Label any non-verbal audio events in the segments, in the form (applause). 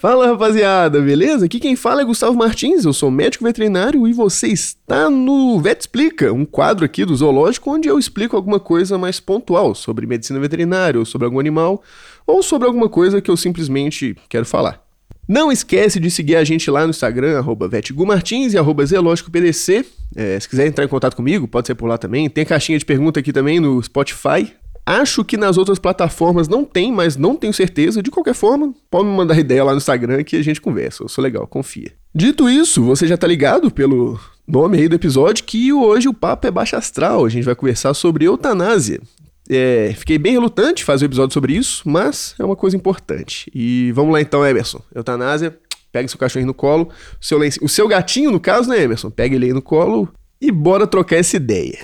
Fala rapaziada, beleza? Aqui quem fala é Gustavo Martins, eu sou médico veterinário e você está no Vet Explica, um quadro aqui do zoológico onde eu explico alguma coisa mais pontual sobre medicina veterinária ou sobre algum animal ou sobre alguma coisa que eu simplesmente quero falar. Não esquece de seguir a gente lá no Instagram, arroba vetgumartins e arroba. É, se quiser entrar em contato comigo, pode ser por lá também. Tem caixinha de pergunta aqui também no Spotify, Acho que nas outras plataformas não tem, mas não tenho certeza. De qualquer forma, pode me mandar ideia lá no Instagram que a gente conversa. Eu sou legal, confia. Dito isso, você já tá ligado pelo nome aí do episódio que hoje o papo é baixo astral. A gente vai conversar sobre eutanásia. É, fiquei bem relutante fazer um episódio sobre isso, mas é uma coisa importante. E vamos lá então, Emerson. Eutanásia, pega seu cachorrinho no colo, seu, o seu gatinho, no caso, né, Emerson? Pega ele aí no colo e bora trocar essa ideia.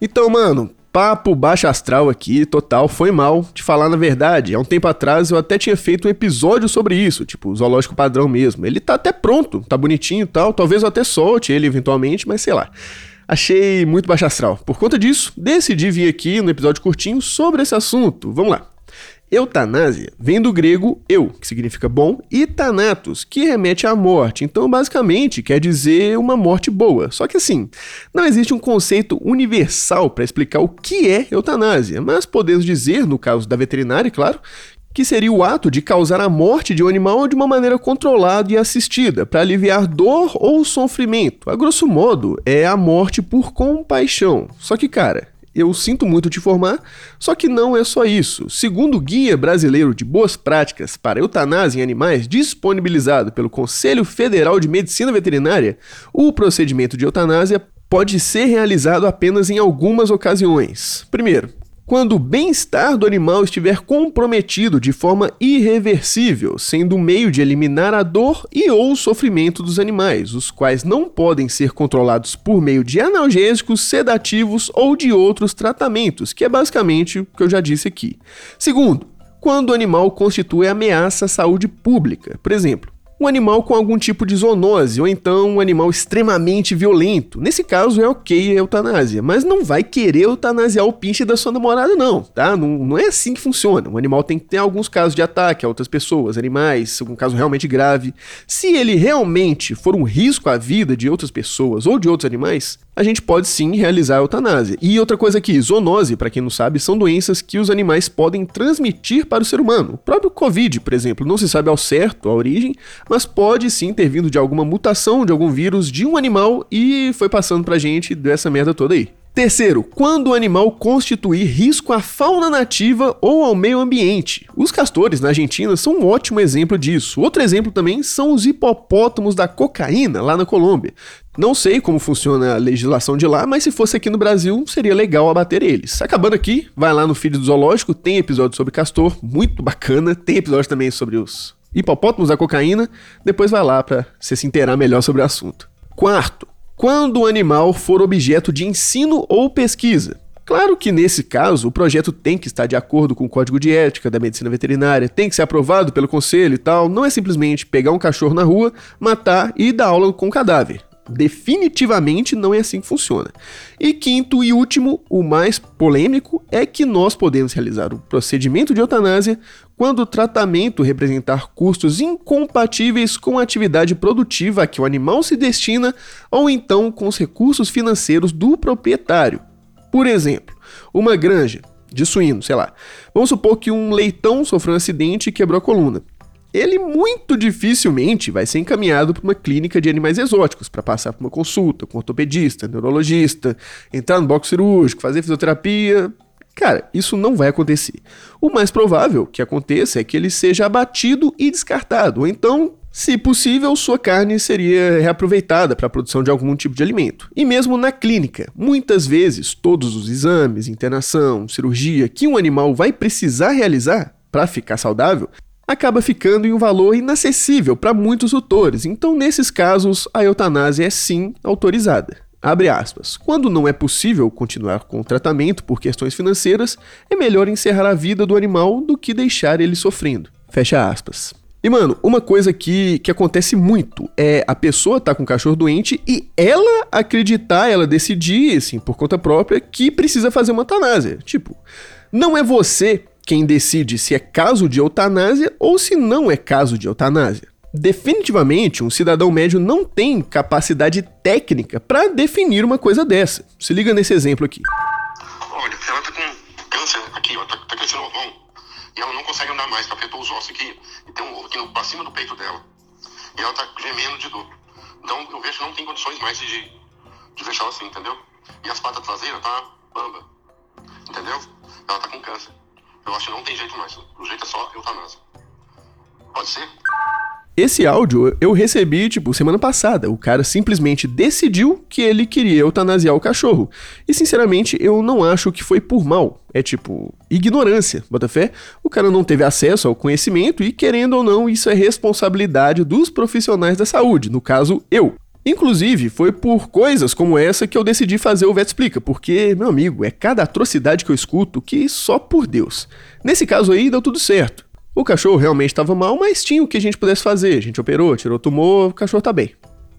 Então, mano, papo baixo astral aqui, total, foi mal te falar na verdade. Há um tempo atrás eu até tinha feito um episódio sobre isso, tipo, zoológico padrão mesmo. Ele tá até pronto, tá bonitinho e tal, talvez eu até solte ele eventualmente, mas sei lá. Achei muito baixo astral. Por conta disso, decidi vir aqui no episódio curtinho sobre esse assunto. Vamos lá. Eutanásia vem do grego eu, que significa bom, e thanatos, que remete à morte. Então, basicamente, quer dizer uma morte boa. Só que assim, não existe um conceito universal para explicar o que é eutanásia, mas podemos dizer, no caso da veterinária, claro, que seria o ato de causar a morte de um animal de uma maneira controlada e assistida, para aliviar dor ou sofrimento. A grosso modo, é a morte por compaixão. Só que, cara, eu sinto muito te informar, só que não é só isso. Segundo o Guia Brasileiro de Boas Práticas para Eutanásia em Animais, disponibilizado pelo Conselho Federal de Medicina Veterinária, o procedimento de eutanásia pode ser realizado apenas em algumas ocasiões. Primeiro, quando o bem-estar do animal estiver comprometido de forma irreversível, sendo um meio de eliminar a dor e ou sofrimento dos animais, os quais não podem ser controlados por meio de analgésicos, sedativos ou de outros tratamentos, que é basicamente o que eu já disse aqui. Segundo, quando o animal constitui ameaça à saúde pública, por exemplo, um animal com algum tipo de zoonose, ou então um animal extremamente violento. Nesse caso é ok a eutanásia, mas não vai querer eutanasiar o pinche da sua namorada, não, tá? Não, não é assim que funciona. O animal tem que ter alguns casos de ataque a outras pessoas, animais, um caso realmente grave. Se ele realmente for um risco à vida de outras pessoas ou de outros animais, a gente pode sim realizar a eutanásia. E outra coisa aqui, zoonose, para quem não sabe, são doenças que os animais podem transmitir para o ser humano. O próprio Covid, por exemplo, não se sabe ao certo a origem, mas pode sim ter vindo de alguma mutação de algum vírus de um animal e foi passando pra gente dessa merda toda aí. Terceiro, quando o animal constituir risco à fauna nativa ou ao meio ambiente. Os castores na Argentina são um ótimo exemplo disso. Outro exemplo também são os hipopótamos da cocaína lá na Colômbia. Não sei como funciona a legislação de lá, mas se fosse aqui no Brasil, seria legal abater eles. Acabando aqui, vai lá no feed do Zoológico, tem episódio sobre castor, muito bacana. Tem episódio também sobre os hipopótamos da cocaína. Depois vai lá para você se inteirar melhor sobre o assunto. Quarto, quando o animal for objeto de ensino ou pesquisa. Claro que nesse caso o projeto tem que estar de acordo com o código de ética da medicina veterinária, tem que ser aprovado pelo conselho e tal, não é simplesmente pegar um cachorro na rua, matar e dar aula com o cadáver. Definitivamente não é assim que funciona. E quinto e último, o mais polêmico, é que nós podemos realizar o procedimento de eutanásia quando o tratamento representar custos incompatíveis com a atividade produtiva a que o animal se destina ou então com os recursos financeiros do proprietário. Por exemplo, uma granja de suíno, sei lá. Vamos supor que um leitão sofreu um acidente e quebrou a coluna ele muito dificilmente vai ser encaminhado para uma clínica de animais exóticos para passar por uma consulta com ortopedista, neurologista, entrar no box cirúrgico, fazer fisioterapia. Cara, isso não vai acontecer. O mais provável que aconteça é que ele seja abatido e descartado, ou então se possível, sua carne seria reaproveitada para a produção de algum tipo de alimento. E mesmo na clínica, muitas vezes todos os exames, internação, cirurgia que um animal vai precisar realizar para ficar saudável acaba ficando em um valor inacessível para muitos tutores. Então, nesses casos, a eutanásia é sim autorizada. Abre aspas. Quando não é possível continuar com o tratamento por questões financeiras, é melhor encerrar a vida do animal do que deixar ele sofrendo. Fecha aspas. E, mano, uma coisa que, que acontece muito é a pessoa tá com o cachorro doente e ela acreditar, ela decidir, assim, por conta própria, que precisa fazer uma eutanásia. Tipo, não é você quem decide se é caso de eutanásia ou se não é caso de eutanásia. Definitivamente, um cidadão médio não tem capacidade técnica para definir uma coisa dessa. Se liga nesse exemplo aqui. Olha, ela tá com câncer aqui, ó, tá, tá crescendo o ovão. E ela não consegue andar mais, afetou os ossos aqui. E tem um ovo aqui pra cima do peito dela. E ela tá gemendo de dor. Então eu vejo que não tem condições mais de, de deixar ela assim, entendeu? E as patas traseiras tá bamba. Entendeu? Ela tá com câncer. Eu acho que não tem jeito mais. O jeito é só eutanásia. Pode ser? Esse áudio eu recebi, tipo, semana passada. O cara simplesmente decidiu que ele queria eutanasiar o cachorro. E, sinceramente, eu não acho que foi por mal. É tipo, ignorância, bota fé? O cara não teve acesso ao conhecimento e, querendo ou não, isso é responsabilidade dos profissionais da saúde, no caso, eu. Inclusive, foi por coisas como essa que eu decidi fazer o Vet Explica, porque, meu amigo, é cada atrocidade que eu escuto que só por Deus. Nesse caso aí, deu tudo certo. O cachorro realmente estava mal, mas tinha o que a gente pudesse fazer. A gente operou, tirou tumor, o cachorro tá bem.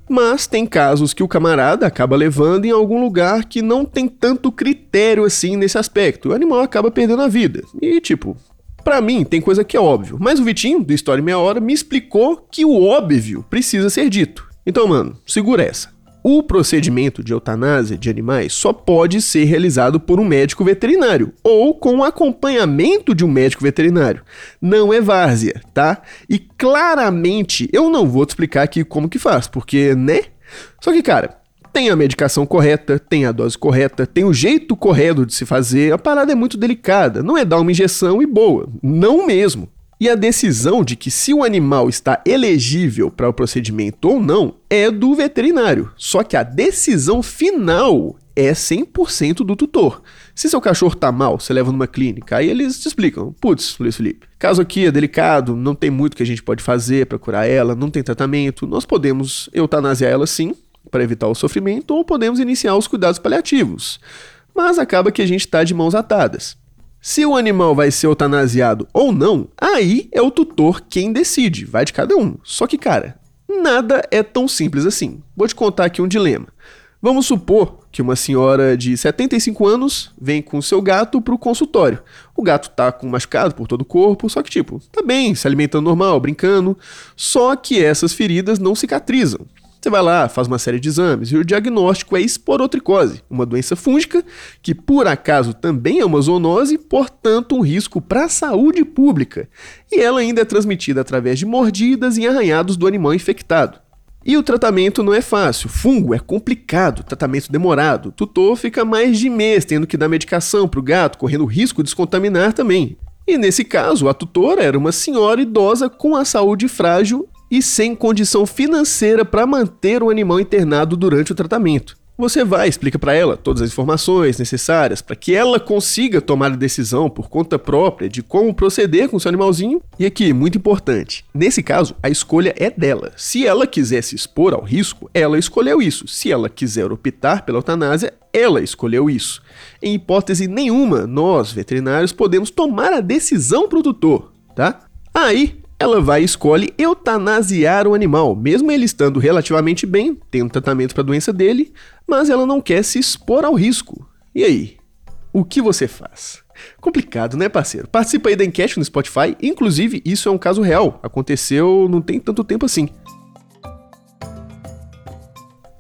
Mas tem casos que o camarada acaba levando em algum lugar que não tem tanto critério assim nesse aspecto. O animal acaba perdendo a vida. E tipo, para mim tem coisa que é óbvio, mas o Vitinho, do História Meia Hora, me explicou que o óbvio precisa ser dito. Então, mano, segura essa. O procedimento de eutanásia de animais só pode ser realizado por um médico veterinário ou com acompanhamento de um médico veterinário. Não é várzea, tá? E claramente eu não vou te explicar aqui como que faz, porque, né? Só que, cara, tem a medicação correta, tem a dose correta, tem o jeito correto de se fazer. A parada é muito delicada, não é dar uma injeção e boa, não mesmo. E a decisão de que se o animal está elegível para o procedimento ou não é do veterinário. Só que a decisão final é 100% do tutor. Se seu cachorro tá mal, você leva numa clínica, aí eles te explicam. Putz, Luiz Felipe, caso aqui é delicado, não tem muito que a gente pode fazer para curar ela, não tem tratamento, nós podemos eutanasiar ela sim, para evitar o sofrimento, ou podemos iniciar os cuidados paliativos. Mas acaba que a gente está de mãos atadas. Se o animal vai ser eutanasiado ou não, aí é o tutor quem decide, vai de cada um. Só que, cara, nada é tão simples assim. Vou te contar aqui um dilema. Vamos supor que uma senhora de 75 anos vem com seu gato para o consultório. O gato tá com machucado por todo o corpo, só que tipo, tá bem, se alimentando normal, brincando, só que essas feridas não cicatrizam. Você vai lá, faz uma série de exames e o diagnóstico é esporotricose, uma doença fúngica que por acaso também é uma zoonose, portanto um risco para a saúde pública. E ela ainda é transmitida através de mordidas e arranhados do animal infectado. E o tratamento não é fácil, fungo é complicado, tratamento demorado. O tutor fica mais de mês tendo que dar medicação para o gato, correndo risco de se contaminar também. E nesse caso, a tutora era uma senhora idosa com a saúde frágil e sem condição financeira para manter o animal internado durante o tratamento. Você vai, explica para ela todas as informações necessárias para que ela consiga tomar a decisão por conta própria de como proceder com seu animalzinho. E aqui, muito importante, nesse caso, a escolha é dela. Se ela quiser se expor ao risco, ela escolheu isso. Se ela quiser optar pela eutanásia, ela escolheu isso. Em hipótese nenhuma, nós, veterinários, podemos tomar a decisão para o tutor, tá? Aí, ela vai e escolhe eutanasiar o animal, mesmo ele estando relativamente bem, tendo tratamento para a doença dele, mas ela não quer se expor ao risco. E aí? O que você faz? Complicado, né, parceiro? Participa aí da enquete no Spotify, inclusive isso é um caso real, aconteceu não tem tanto tempo assim.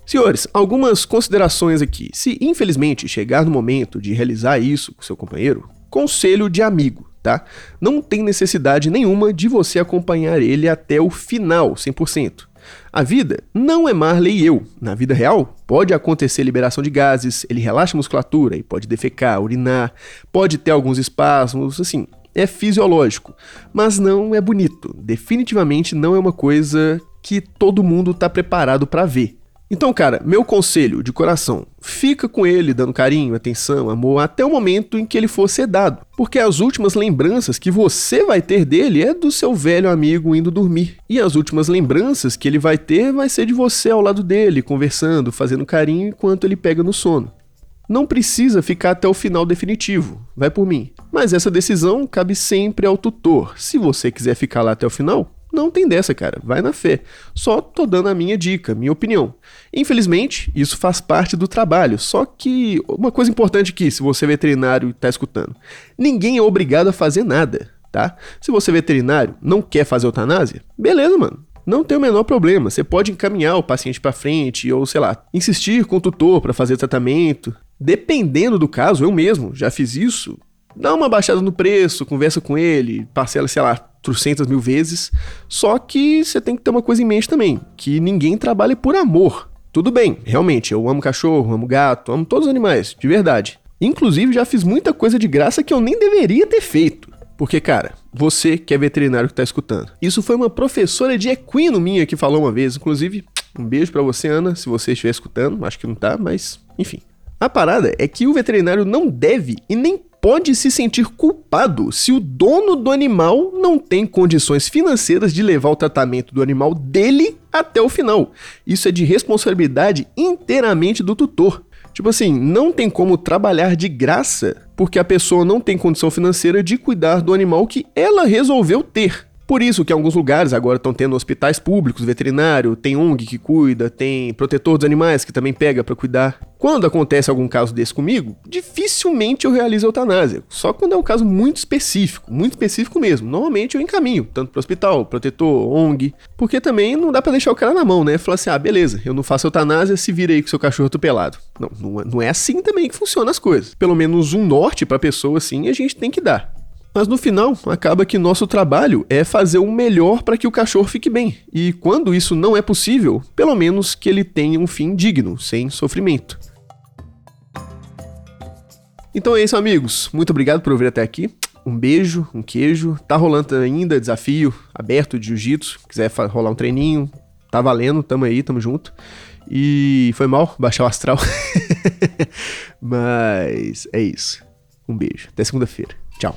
Senhores, algumas considerações aqui. Se infelizmente chegar no momento de realizar isso com seu companheiro, conselho de amigo tá? Não tem necessidade nenhuma de você acompanhar ele até o final, 100%. A vida não é Marley e eu. Na vida real, pode acontecer liberação de gases, ele relaxa a musculatura e pode defecar, urinar, pode ter alguns espasmos, assim, é fisiológico, mas não é bonito. Definitivamente não é uma coisa que todo mundo está preparado para ver. Então, cara, meu conselho de coração, fica com ele dando carinho, atenção, amor, até o momento em que ele for sedado. Porque as últimas lembranças que você vai ter dele é do seu velho amigo indo dormir. E as últimas lembranças que ele vai ter vai ser de você ao lado dele, conversando, fazendo carinho enquanto ele pega no sono. Não precisa ficar até o final definitivo, vai por mim. Mas essa decisão cabe sempre ao tutor. Se você quiser ficar lá até o final, não tem dessa, cara. Vai na fé. Só tô dando a minha dica, minha opinião. Infelizmente, isso faz parte do trabalho. Só que uma coisa importante aqui, se você é veterinário e tá escutando, ninguém é obrigado a fazer nada, tá? Se você é veterinário não quer fazer eutanásia, beleza, mano não tem o menor problema. Você pode encaminhar o paciente para frente ou, sei lá, insistir com o tutor para fazer tratamento. Dependendo do caso, eu mesmo já fiz isso. Dá uma baixada no preço, conversa com ele, parcela, sei lá, trocentas mil vezes. Só que você tem que ter uma coisa em mente também, que ninguém trabalha por amor. Tudo bem, realmente, eu amo cachorro, amo gato, amo todos os animais, de verdade. Inclusive, já fiz muita coisa de graça que eu nem deveria ter feito. Porque, cara, você que é veterinário que tá escutando. Isso foi uma professora de equino minha que falou uma vez. Inclusive, um beijo para você, Ana, se você estiver escutando. Acho que não tá, mas enfim. A parada é que o veterinário não deve e nem pode se sentir culpado se o dono do animal não tem condições financeiras de levar o tratamento do animal dele até o final. Isso é de responsabilidade inteiramente do tutor. Tipo assim, não tem como trabalhar de graça porque a pessoa não tem condição financeira de cuidar do animal que ela resolveu ter. Por isso que alguns lugares agora estão tendo hospitais públicos, veterinário, tem ONG que cuida, tem protetor dos animais que também pega para cuidar. Quando acontece algum caso desse comigo, dificilmente eu realizo eutanásia. Só quando é um caso muito específico, muito específico mesmo. Normalmente eu encaminho, tanto para hospital, protetor, ONG, porque também não dá para deixar o cara na mão, né? Falar assim: "Ah, beleza, eu não faço eutanásia, se vira aí com seu cachorro atropelado". Não, não é, é assim também que funcionam as coisas. Pelo menos um norte para pessoa assim a gente tem que dar. Mas no final, acaba que nosso trabalho é fazer o melhor para que o cachorro fique bem. E quando isso não é possível, pelo menos que ele tenha um fim digno, sem sofrimento. Então é isso, amigos. Muito obrigado por ouvir até aqui. Um beijo, um queijo. Tá rolando ainda desafio aberto de jiu-jitsu. Quiser rolar um treininho, tá valendo, tamo aí, tamo junto. E foi mal baixar o astral. (laughs) Mas é isso. Um beijo. Até segunda-feira. Tchau.